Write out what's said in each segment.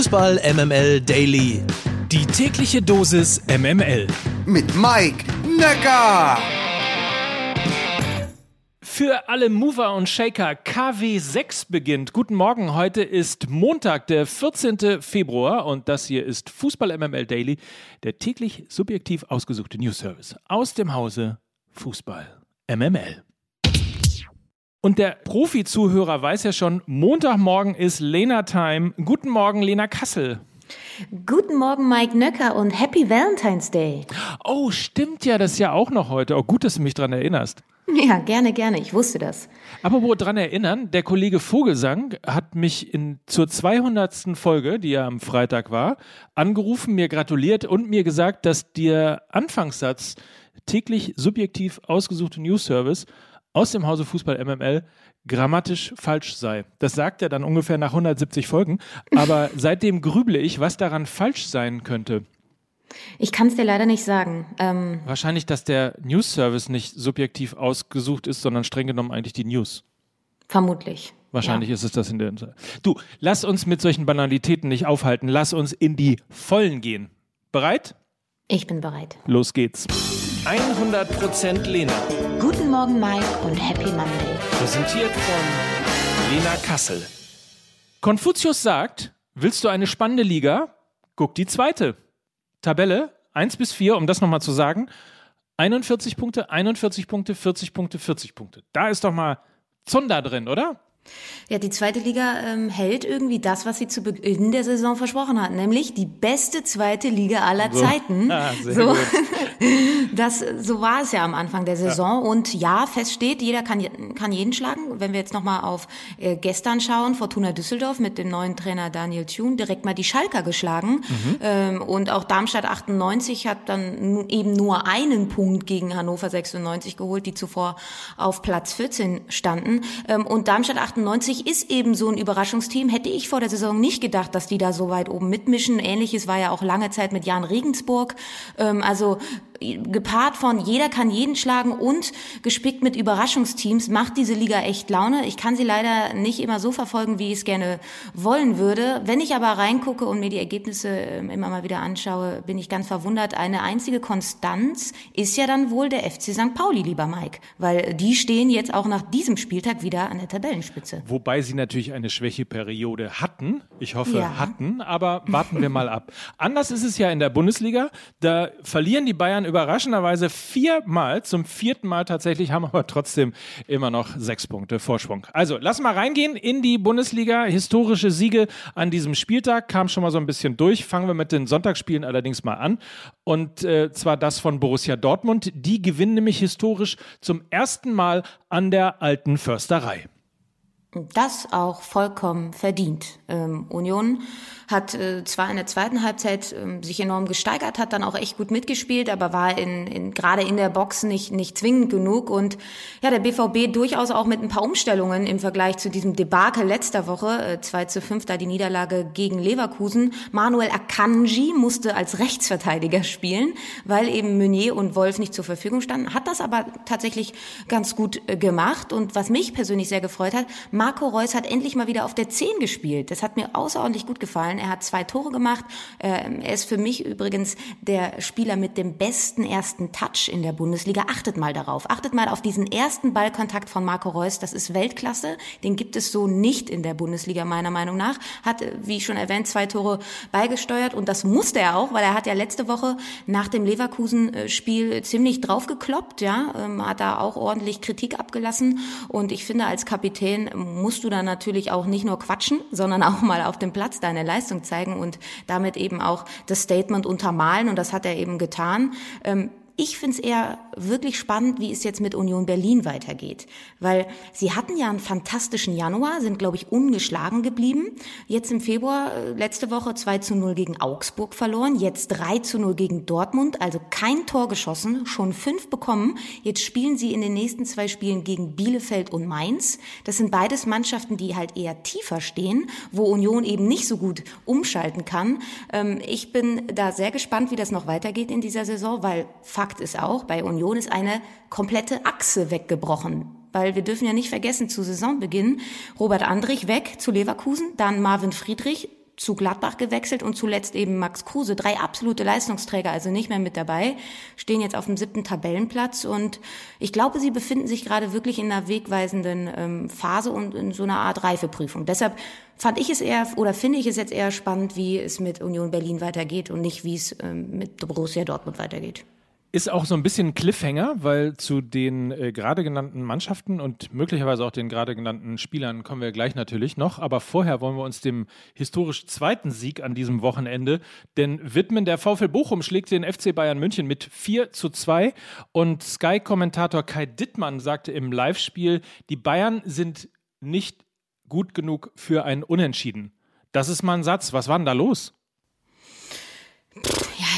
Fußball MML Daily. Die tägliche Dosis MML. Mit Mike Necker. Für alle Mover und Shaker KW6 beginnt. Guten Morgen, heute ist Montag, der 14. Februar und das hier ist Fußball MML Daily, der täglich subjektiv ausgesuchte News Service aus dem Hause Fußball MML. Und der Profi-Zuhörer weiß ja schon, Montagmorgen ist Lena Time. Guten Morgen, Lena Kassel. Guten Morgen, Mike Nöcker und Happy Valentine's Day. Oh, stimmt ja, das ist ja auch noch heute. Oh, gut, dass du mich dran erinnerst. Ja, gerne, gerne. Ich wusste das. Aber wo dran erinnern, der Kollege Vogelsang hat mich in, zur 200. Folge, die ja am Freitag war, angerufen, mir gratuliert und mir gesagt, dass der Anfangssatz täglich subjektiv ausgesuchte News Service aus dem Hause Fußball MML grammatisch falsch sei. Das sagt er dann ungefähr nach 170 Folgen. Aber seitdem grüble ich, was daran falsch sein könnte. Ich kann es dir leider nicht sagen. Ähm Wahrscheinlich, dass der News Service nicht subjektiv ausgesucht ist, sondern streng genommen eigentlich die News. Vermutlich. Wahrscheinlich ja. ist es das in der. Du, lass uns mit solchen Banalitäten nicht aufhalten. Lass uns in die Vollen gehen. Bereit? Ich bin bereit. Los geht's. 100% Lena. Guten Morgen, Mike und Happy Monday. Präsentiert von Lena Kassel. Konfuzius sagt, willst du eine spannende Liga? Guck die zweite. Tabelle 1 bis 4, um das nochmal zu sagen. 41 Punkte, 41 Punkte, 40 Punkte, 40 Punkte. Da ist doch mal Zunder drin, oder? Ja, die zweite Liga ähm, hält irgendwie das, was sie zu Beginn der Saison versprochen hat, nämlich die beste zweite Liga aller so. Zeiten. Ah, so. das, so war es ja am Anfang der Saison. Ja. Und ja, fest steht, jeder kann, kann jeden schlagen. Wenn wir jetzt nochmal auf äh, gestern schauen, Fortuna Düsseldorf mit dem neuen Trainer Daniel Thune direkt mal die Schalker geschlagen. Mhm. Ähm, und auch Darmstadt 98 hat dann eben nur einen Punkt gegen Hannover 96 geholt, die zuvor auf Platz 14 standen. Ähm, und Darmstadt 98 98 ist eben so ein Überraschungsteam. Hätte ich vor der Saison nicht gedacht, dass die da so weit oben mitmischen. Ähnliches war ja auch lange Zeit mit Jan Regensburg. Ähm, also gepaart von jeder kann jeden schlagen und gespickt mit Überraschungsteams macht diese Liga echt Laune. Ich kann sie leider nicht immer so verfolgen, wie ich es gerne wollen würde. Wenn ich aber reingucke und mir die Ergebnisse ähm, immer mal wieder anschaue, bin ich ganz verwundert. Eine einzige Konstanz ist ja dann wohl der FC St. Pauli, lieber Mike, weil die stehen jetzt auch nach diesem Spieltag wieder an der Tabellenspitze. Wobei sie natürlich eine Schwächeperiode hatten. Ich hoffe, ja. hatten, aber warten wir mal ab. Anders ist es ja in der Bundesliga. Da verlieren die Bayern überraschenderweise viermal, zum vierten Mal tatsächlich, haben aber trotzdem immer noch sechs Punkte Vorsprung. Also, lass mal reingehen in die Bundesliga. Historische Siege an diesem Spieltag kam schon mal so ein bisschen durch. Fangen wir mit den Sonntagsspielen allerdings mal an. Und äh, zwar das von Borussia Dortmund. Die gewinnen nämlich historisch zum ersten Mal an der alten Försterei. Das auch vollkommen verdient. Ähm, Union hat äh, zwar in der zweiten Halbzeit ähm, sich enorm gesteigert, hat dann auch echt gut mitgespielt, aber war in, in gerade in der Box nicht nicht zwingend genug und ja der BVB durchaus auch mit ein paar Umstellungen im Vergleich zu diesem Debakel letzter Woche äh, 2 zu 5 da die Niederlage gegen Leverkusen. Manuel Akanji musste als Rechtsverteidiger spielen, weil eben Meunier und Wolf nicht zur Verfügung standen, hat das aber tatsächlich ganz gut äh, gemacht und was mich persönlich sehr gefreut hat, Marco Reus hat endlich mal wieder auf der 10 gespielt. Das hat mir außerordentlich gut gefallen. Er hat zwei Tore gemacht. Ähm, er ist für mich übrigens der Spieler mit dem besten ersten Touch in der Bundesliga. Achtet mal darauf. Achtet mal auf diesen ersten Ballkontakt von Marco Reus. Das ist Weltklasse. Den gibt es so nicht in der Bundesliga meiner Meinung nach. Hat, wie schon erwähnt, zwei Tore beigesteuert und das musste er auch, weil er hat ja letzte Woche nach dem Leverkusen-Spiel ziemlich draufgekloppt. Ja, ähm, hat da auch ordentlich Kritik abgelassen und ich finde, als Kapitän musst du da natürlich auch nicht nur quatschen, sondern auch mal auf dem Platz deine Leistung Leistung zeigen und damit eben auch das Statement untermalen. Und das hat er eben getan. Ähm, ich finde es eher wirklich spannend, wie es jetzt mit Union Berlin weitergeht. Weil sie hatten ja einen fantastischen Januar, sind, glaube ich, ungeschlagen geblieben. Jetzt im Februar, äh, letzte Woche 2 zu 0 gegen Augsburg verloren, jetzt 3 zu 0 gegen Dortmund, also kein Tor geschossen, schon fünf bekommen. Jetzt spielen sie in den nächsten zwei Spielen gegen Bielefeld und Mainz. Das sind beides Mannschaften, die halt eher tiefer stehen, wo Union eben nicht so gut umschalten kann. Ähm, ich bin da sehr gespannt, wie das noch weitergeht in dieser Saison, weil Fakt Fakt ist auch, bei Union ist eine komplette Achse weggebrochen. Weil wir dürfen ja nicht vergessen, zu Saisonbeginn Robert Andrich weg zu Leverkusen, dann Marvin Friedrich zu Gladbach gewechselt und zuletzt eben Max Kruse. Drei absolute Leistungsträger, also nicht mehr mit dabei, stehen jetzt auf dem siebten Tabellenplatz und ich glaube, sie befinden sich gerade wirklich in einer wegweisenden ähm, Phase und in so einer Art Reifeprüfung. Deshalb fand ich es eher oder finde ich es jetzt eher spannend, wie es mit Union Berlin weitergeht und nicht, wie es ähm, mit Borussia Dortmund weitergeht. Ist auch so ein bisschen Cliffhanger, weil zu den äh, gerade genannten Mannschaften und möglicherweise auch den gerade genannten Spielern kommen wir gleich natürlich noch. Aber vorher wollen wir uns dem historisch zweiten Sieg an diesem Wochenende denn widmen. Der VfL Bochum schlägt den FC Bayern München mit 4 zu 2 und Sky-Kommentator Kai Dittmann sagte im Live-Spiel, die Bayern sind nicht gut genug für ein Unentschieden. Das ist mal ein Satz. Was war denn da los?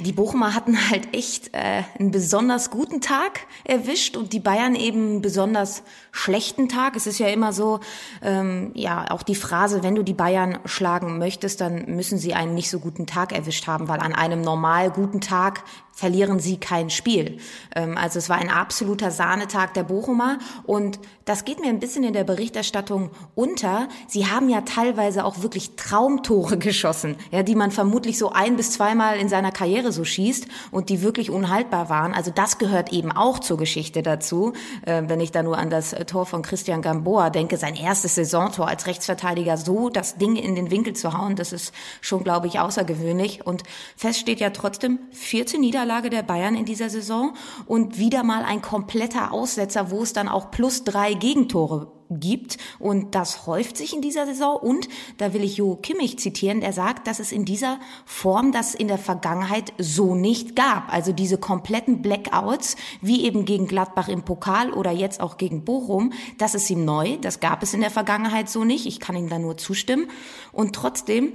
Die Bochumer hatten halt echt äh, einen besonders guten Tag erwischt und die Bayern eben einen besonders schlechten Tag. Es ist ja immer so, ähm, ja, auch die Phrase, wenn du die Bayern schlagen möchtest, dann müssen sie einen nicht so guten Tag erwischt haben, weil an einem normal guten Tag verlieren sie kein Spiel. Ähm, also es war ein absoluter Sahnetag der Bochumer und das geht mir ein bisschen in der Berichterstattung unter. Sie haben ja teilweise auch wirklich Traumtore geschossen, ja, die man vermutlich so ein bis zweimal in seiner Karriere so schießt und die wirklich unhaltbar waren. Also das gehört eben auch zur Geschichte dazu. Äh, wenn ich da nur an das Tor von Christian Gamboa denke, sein erstes Saisontor als Rechtsverteidiger, so das Ding in den Winkel zu hauen, das ist schon, glaube ich, außergewöhnlich. Und fest steht ja trotzdem 14 Niederlagen Niederlage der Bayern in dieser Saison und wieder mal ein kompletter Aussetzer, wo es dann auch plus drei Gegentore gibt. Und das häuft sich in dieser Saison. Und da will ich Jo Kimmich zitieren, der sagt, dass es in dieser Form das in der Vergangenheit so nicht gab. Also diese kompletten Blackouts, wie eben gegen Gladbach im Pokal oder jetzt auch gegen Bochum, das ist ihm neu. Das gab es in der Vergangenheit so nicht. Ich kann ihm da nur zustimmen. Und trotzdem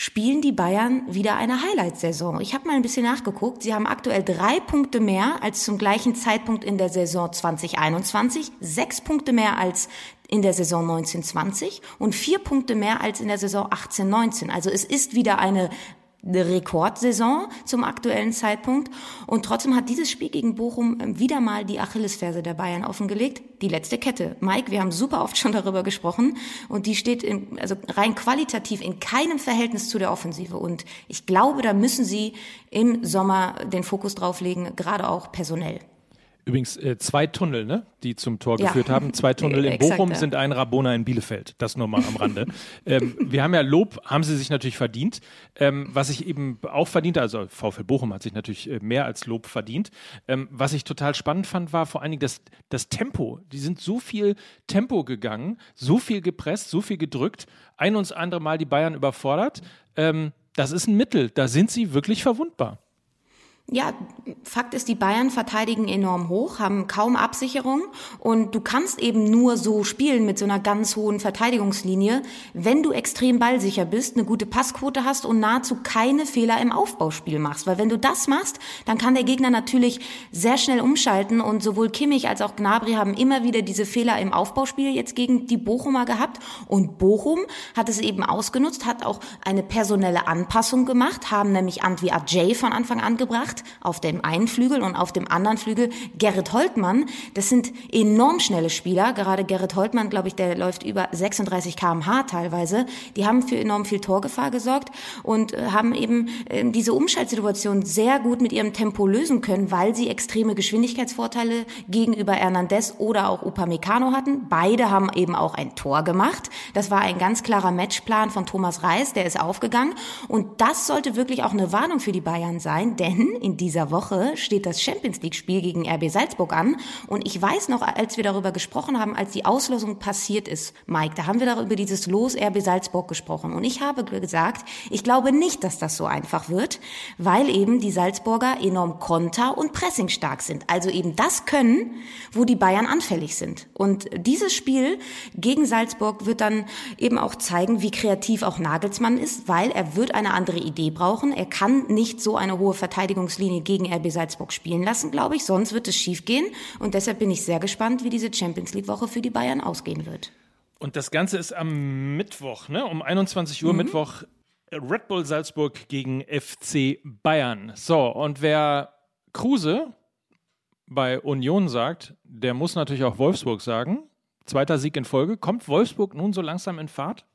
spielen die Bayern wieder eine Highlight-Saison. Ich habe mal ein bisschen nachgeguckt. Sie haben aktuell drei Punkte mehr als zum gleichen Zeitpunkt in der Saison 2021, sechs Punkte mehr als in der Saison 1920 und vier Punkte mehr als in der Saison 1819. Also es ist wieder eine eine Rekordsaison zum aktuellen Zeitpunkt. Und trotzdem hat dieses Spiel gegen Bochum ähm, wieder mal die Achillesferse der Bayern offengelegt. Die letzte Kette. Mike, wir haben super oft schon darüber gesprochen. Und die steht in, also rein qualitativ in keinem Verhältnis zu der Offensive. Und ich glaube, da müssen sie im Sommer den Fokus drauf legen, gerade auch personell. Übrigens äh, zwei Tunnel, ne, die zum Tor ja. geführt haben. Zwei Tunnel in Bochum ja. sind ein Rabona in Bielefeld. Das nur mal am Rande. ähm, wir haben ja Lob, haben sie sich natürlich verdient. Ähm, was ich eben auch verdient, also VfL Bochum hat sich natürlich äh, mehr als Lob verdient. Ähm, was ich total spannend fand, war vor allen Dingen das, das Tempo. Die sind so viel Tempo gegangen, so viel gepresst, so viel gedrückt. Ein und andere Mal die Bayern überfordert. Ähm, das ist ein Mittel. Da sind sie wirklich verwundbar ja, Fakt ist, die Bayern verteidigen enorm hoch, haben kaum Absicherung. Und du kannst eben nur so spielen mit so einer ganz hohen Verteidigungslinie, wenn du extrem ballsicher bist, eine gute Passquote hast und nahezu keine Fehler im Aufbauspiel machst. Weil wenn du das machst, dann kann der Gegner natürlich sehr schnell umschalten. Und sowohl Kimmich als auch Gnabry haben immer wieder diese Fehler im Aufbauspiel jetzt gegen die Bochumer gehabt. Und Bochum hat es eben ausgenutzt, hat auch eine personelle Anpassung gemacht, haben nämlich Antwi Ajay von Anfang an gebracht auf dem einen Flügel und auf dem anderen Flügel Gerrit Holtmann. Das sind enorm schnelle Spieler. Gerade Gerrit Holtmann, glaube ich, der läuft über 36 kmh teilweise. Die haben für enorm viel Torgefahr gesorgt und äh, haben eben äh, diese Umschaltsituation sehr gut mit ihrem Tempo lösen können, weil sie extreme Geschwindigkeitsvorteile gegenüber Hernandez oder auch Upamecano hatten. Beide haben eben auch ein Tor gemacht. Das war ein ganz klarer Matchplan von Thomas Reis, der ist aufgegangen. Und das sollte wirklich auch eine Warnung für die Bayern sein, denn in dieser Woche steht das Champions League Spiel gegen RB Salzburg an. Und ich weiß noch, als wir darüber gesprochen haben, als die Auslosung passiert ist, Mike, da haben wir darüber dieses Los RB Salzburg gesprochen. Und ich habe gesagt, ich glaube nicht, dass das so einfach wird, weil eben die Salzburger enorm konter- und pressingstark sind. Also eben das können, wo die Bayern anfällig sind. Und dieses Spiel gegen Salzburg wird dann eben auch zeigen, wie kreativ auch Nagelsmann ist, weil er wird eine andere Idee brauchen. Er kann nicht so eine hohe Verteidigungs Linie gegen RB Salzburg spielen lassen, glaube ich. Sonst wird es schiefgehen. Und deshalb bin ich sehr gespannt, wie diese Champions League-Woche für die Bayern ausgehen wird. Und das Ganze ist am Mittwoch, ne? um 21 Uhr mhm. Mittwoch. Red Bull Salzburg gegen FC Bayern. So, und wer Kruse bei Union sagt, der muss natürlich auch Wolfsburg sagen. Zweiter Sieg in Folge. Kommt Wolfsburg nun so langsam in Fahrt?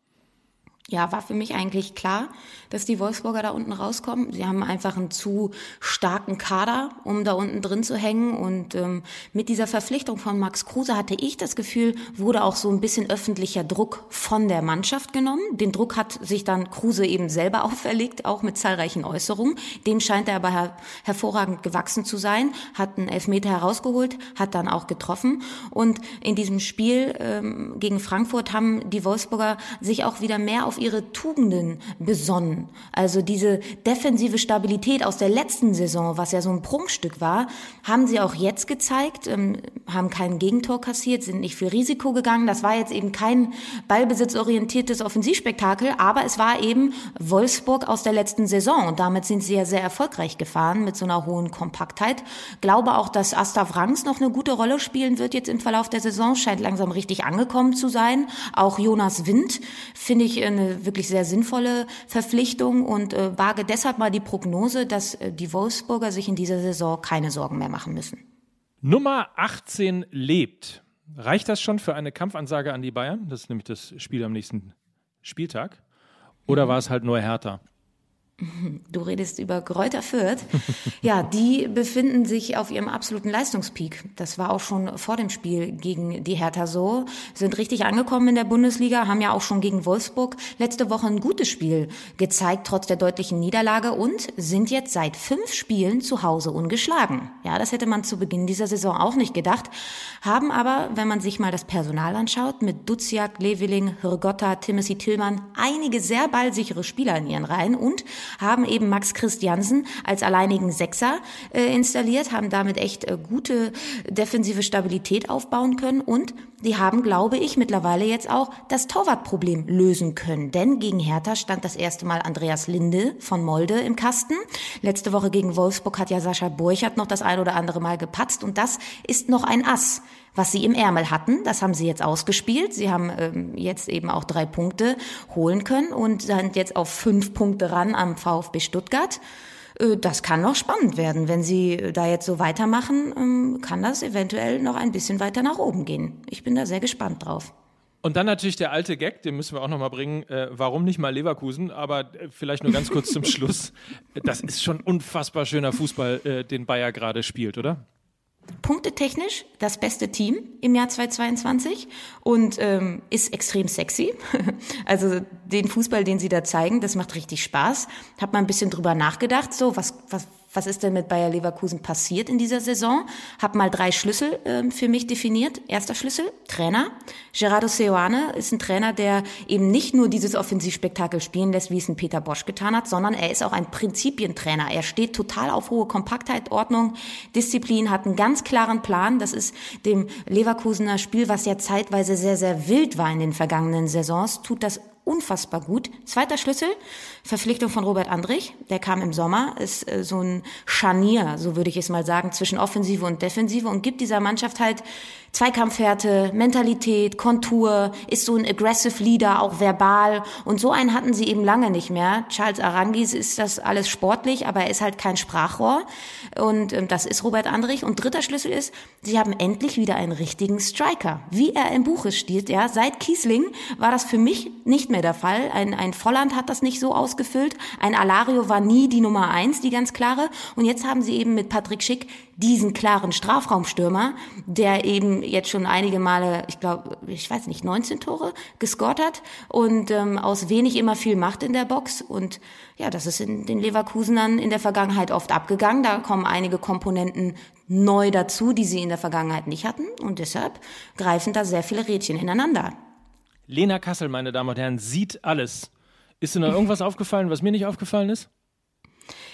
Ja, war für mich eigentlich klar, dass die Wolfsburger da unten rauskommen. Sie haben einfach einen zu starken Kader, um da unten drin zu hängen. Und ähm, mit dieser Verpflichtung von Max Kruse hatte ich das Gefühl, wurde auch so ein bisschen öffentlicher Druck von der Mannschaft genommen. Den Druck hat sich dann Kruse eben selber auferlegt, auch mit zahlreichen Äußerungen. Dem scheint er aber her hervorragend gewachsen zu sein, hat einen Elfmeter herausgeholt, hat dann auch getroffen. Und in diesem Spiel ähm, gegen Frankfurt haben die Wolfsburger sich auch wieder mehr auf auf ihre Tugenden besonnen. Also diese defensive Stabilität aus der letzten Saison, was ja so ein Prunkstück war, haben sie auch jetzt gezeigt, ähm, haben kein Gegentor kassiert, sind nicht viel Risiko gegangen. Das war jetzt eben kein ballbesitzorientiertes Offensivspektakel, aber es war eben Wolfsburg aus der letzten Saison und damit sind sie ja sehr erfolgreich gefahren mit so einer hohen Kompaktheit. Glaube auch, dass Asta Franks noch eine gute Rolle spielen wird jetzt im Verlauf der Saison, scheint langsam richtig angekommen zu sein. Auch Jonas Wind finde ich eine wirklich sehr sinnvolle Verpflichtung und äh, wage deshalb mal die Prognose, dass äh, die Wolfsburger sich in dieser Saison keine Sorgen mehr machen müssen. Nummer 18 lebt. Reicht das schon für eine Kampfansage an die Bayern? Das ist nämlich das Spiel am nächsten Spieltag. Oder war es halt nur härter? Du redest über Kräuter Fürth. Ja, die befinden sich auf ihrem absoluten Leistungspeak. Das war auch schon vor dem Spiel gegen die Hertha so. Sind richtig angekommen in der Bundesliga, haben ja auch schon gegen Wolfsburg letzte Woche ein gutes Spiel gezeigt, trotz der deutlichen Niederlage und sind jetzt seit fünf Spielen zu Hause ungeschlagen. Ja, das hätte man zu Beginn dieser Saison auch nicht gedacht. Haben aber, wenn man sich mal das Personal anschaut, mit Duziak, Leveling, Hirgotta, Timothy Tillmann einige sehr ballsichere Spieler in ihren Reihen und haben eben Max Christiansen als alleinigen Sechser äh, installiert, haben damit echt äh, gute defensive Stabilität aufbauen können und die haben, glaube ich, mittlerweile jetzt auch das Torwartproblem lösen können. Denn gegen Hertha stand das erste Mal Andreas Linde von Molde im Kasten. Letzte Woche gegen Wolfsburg hat ja Sascha Burchardt noch das ein oder andere Mal gepatzt und das ist noch ein Ass was sie im Ärmel hatten. Das haben sie jetzt ausgespielt. Sie haben ähm, jetzt eben auch drei Punkte holen können und sind jetzt auf fünf Punkte ran am VfB Stuttgart. Äh, das kann noch spannend werden. Wenn sie da jetzt so weitermachen, ähm, kann das eventuell noch ein bisschen weiter nach oben gehen. Ich bin da sehr gespannt drauf. Und dann natürlich der alte Gag, den müssen wir auch nochmal bringen. Äh, warum nicht mal Leverkusen? Aber äh, vielleicht nur ganz kurz zum Schluss. Das ist schon unfassbar schöner Fußball, äh, den Bayer gerade spielt, oder? Punktetechnisch das beste Team im Jahr 2022 und ähm, ist extrem sexy. also den Fußball, den sie da zeigen, das macht richtig Spaß. Hab mal ein bisschen drüber nachgedacht, so was, was, was ist denn mit Bayer Leverkusen passiert in dieser Saison? Hab mal drei Schlüssel ähm, für mich definiert. Erster Schlüssel, Trainer. Gerardo Seoane ist ein Trainer, der eben nicht nur dieses Offensivspektakel spielen lässt, wie es ein Peter Bosch getan hat, sondern er ist auch ein Prinzipientrainer. Er steht total auf hohe Kompaktheit, Ordnung, Disziplin, hat einen ganz klaren Plan. Das ist dem Leverkusener Spiel, was ja zeitweise sehr, sehr wild war in den vergangenen Saisons, tut das unfassbar gut. Zweiter Schlüssel, Verpflichtung von Robert Andrich, der kam im Sommer, ist äh, so ein Scharnier, so würde ich es mal sagen, zwischen Offensive und Defensive und gibt dieser Mannschaft halt Zweikampfhärte, Mentalität, Kontur, ist so ein aggressive Leader, auch verbal. Und so einen hatten sie eben lange nicht mehr. Charles Arangis ist das alles sportlich, aber er ist halt kein Sprachrohr. Und ähm, das ist Robert Andrich. Und dritter Schlüssel ist, sie haben endlich wieder einen richtigen Striker. Wie er im Buche steht, ja. Seit Kiesling war das für mich nicht mehr der Fall. Ein, ein Volland hat das nicht so ausgefüllt. Ein Alario war nie die Nummer eins, die ganz klare. Und jetzt haben sie eben mit Patrick Schick diesen klaren Strafraumstürmer, der eben jetzt schon einige Male, ich glaube, ich weiß nicht, 19 Tore gescored hat und ähm, aus wenig immer viel macht in der Box. Und ja, das ist in den Leverkusenern in der Vergangenheit oft abgegangen. Da kommen einige Komponenten neu dazu, die sie in der Vergangenheit nicht hatten. Und deshalb greifen da sehr viele Rädchen ineinander. Lena Kassel, meine Damen und Herren, sieht alles. Ist dir noch irgendwas aufgefallen, was mir nicht aufgefallen ist?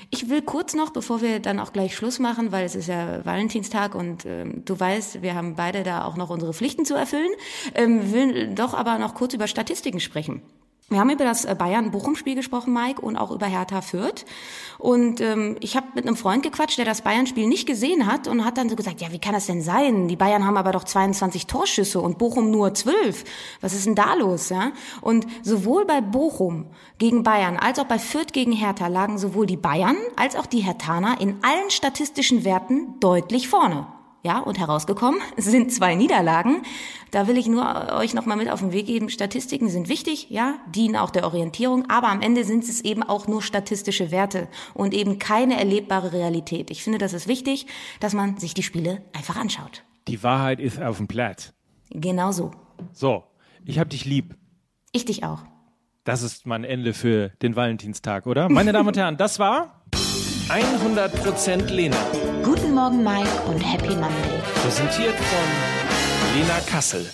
Ich will kurz noch, bevor wir dann auch gleich Schluss machen, weil es ist ja Valentinstag und ähm, du weißt, wir haben beide da auch noch unsere Pflichten zu erfüllen, ähm, will doch aber noch kurz über Statistiken sprechen. Wir haben über das äh, Bayern-Bochum-Spiel gesprochen, Mike, und auch über Hertha Fürth. Und ähm, ich habe mit einem Freund gequatscht, der das Bayern-Spiel nicht gesehen hat und hat dann so gesagt, ja, wie kann das denn sein? Die Bayern haben aber doch 22 Torschüsse und Bochum nur 12. Was ist denn da los? Ja? Und sowohl bei Bochum gegen Bayern als auch bei Fürth gegen Hertha lagen sowohl die Bayern als auch die Herthaner in allen statistischen Werten deutlich vorne. Ja, und herausgekommen sind zwei Niederlagen. Da will ich nur euch nochmal mit auf den Weg geben. Statistiken sind wichtig, ja, dienen auch der Orientierung, aber am Ende sind es eben auch nur statistische Werte und eben keine erlebbare Realität. Ich finde, das ist wichtig, dass man sich die Spiele einfach anschaut. Die Wahrheit ist auf dem Platz. Genau so. So, ich hab dich lieb. Ich dich auch. Das ist mein Ende für den Valentinstag, oder? Meine Damen und Herren, das war 100% Lena. Guten Morgen, Mike, und Happy Monday. Präsentiert von Lena Kassel.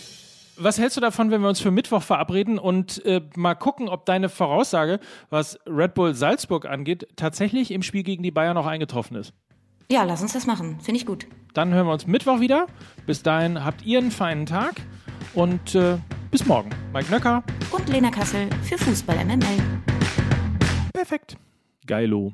Was hältst du davon, wenn wir uns für Mittwoch verabreden und äh, mal gucken, ob deine Voraussage, was Red Bull Salzburg angeht, tatsächlich im Spiel gegen die Bayern noch eingetroffen ist? Ja, lass uns das machen. Finde ich gut. Dann hören wir uns Mittwoch wieder. Bis dahin habt ihr einen feinen Tag und äh, bis morgen. Mike Nöcker. Und Lena Kassel für Fußball MML. Perfekt. Geilo.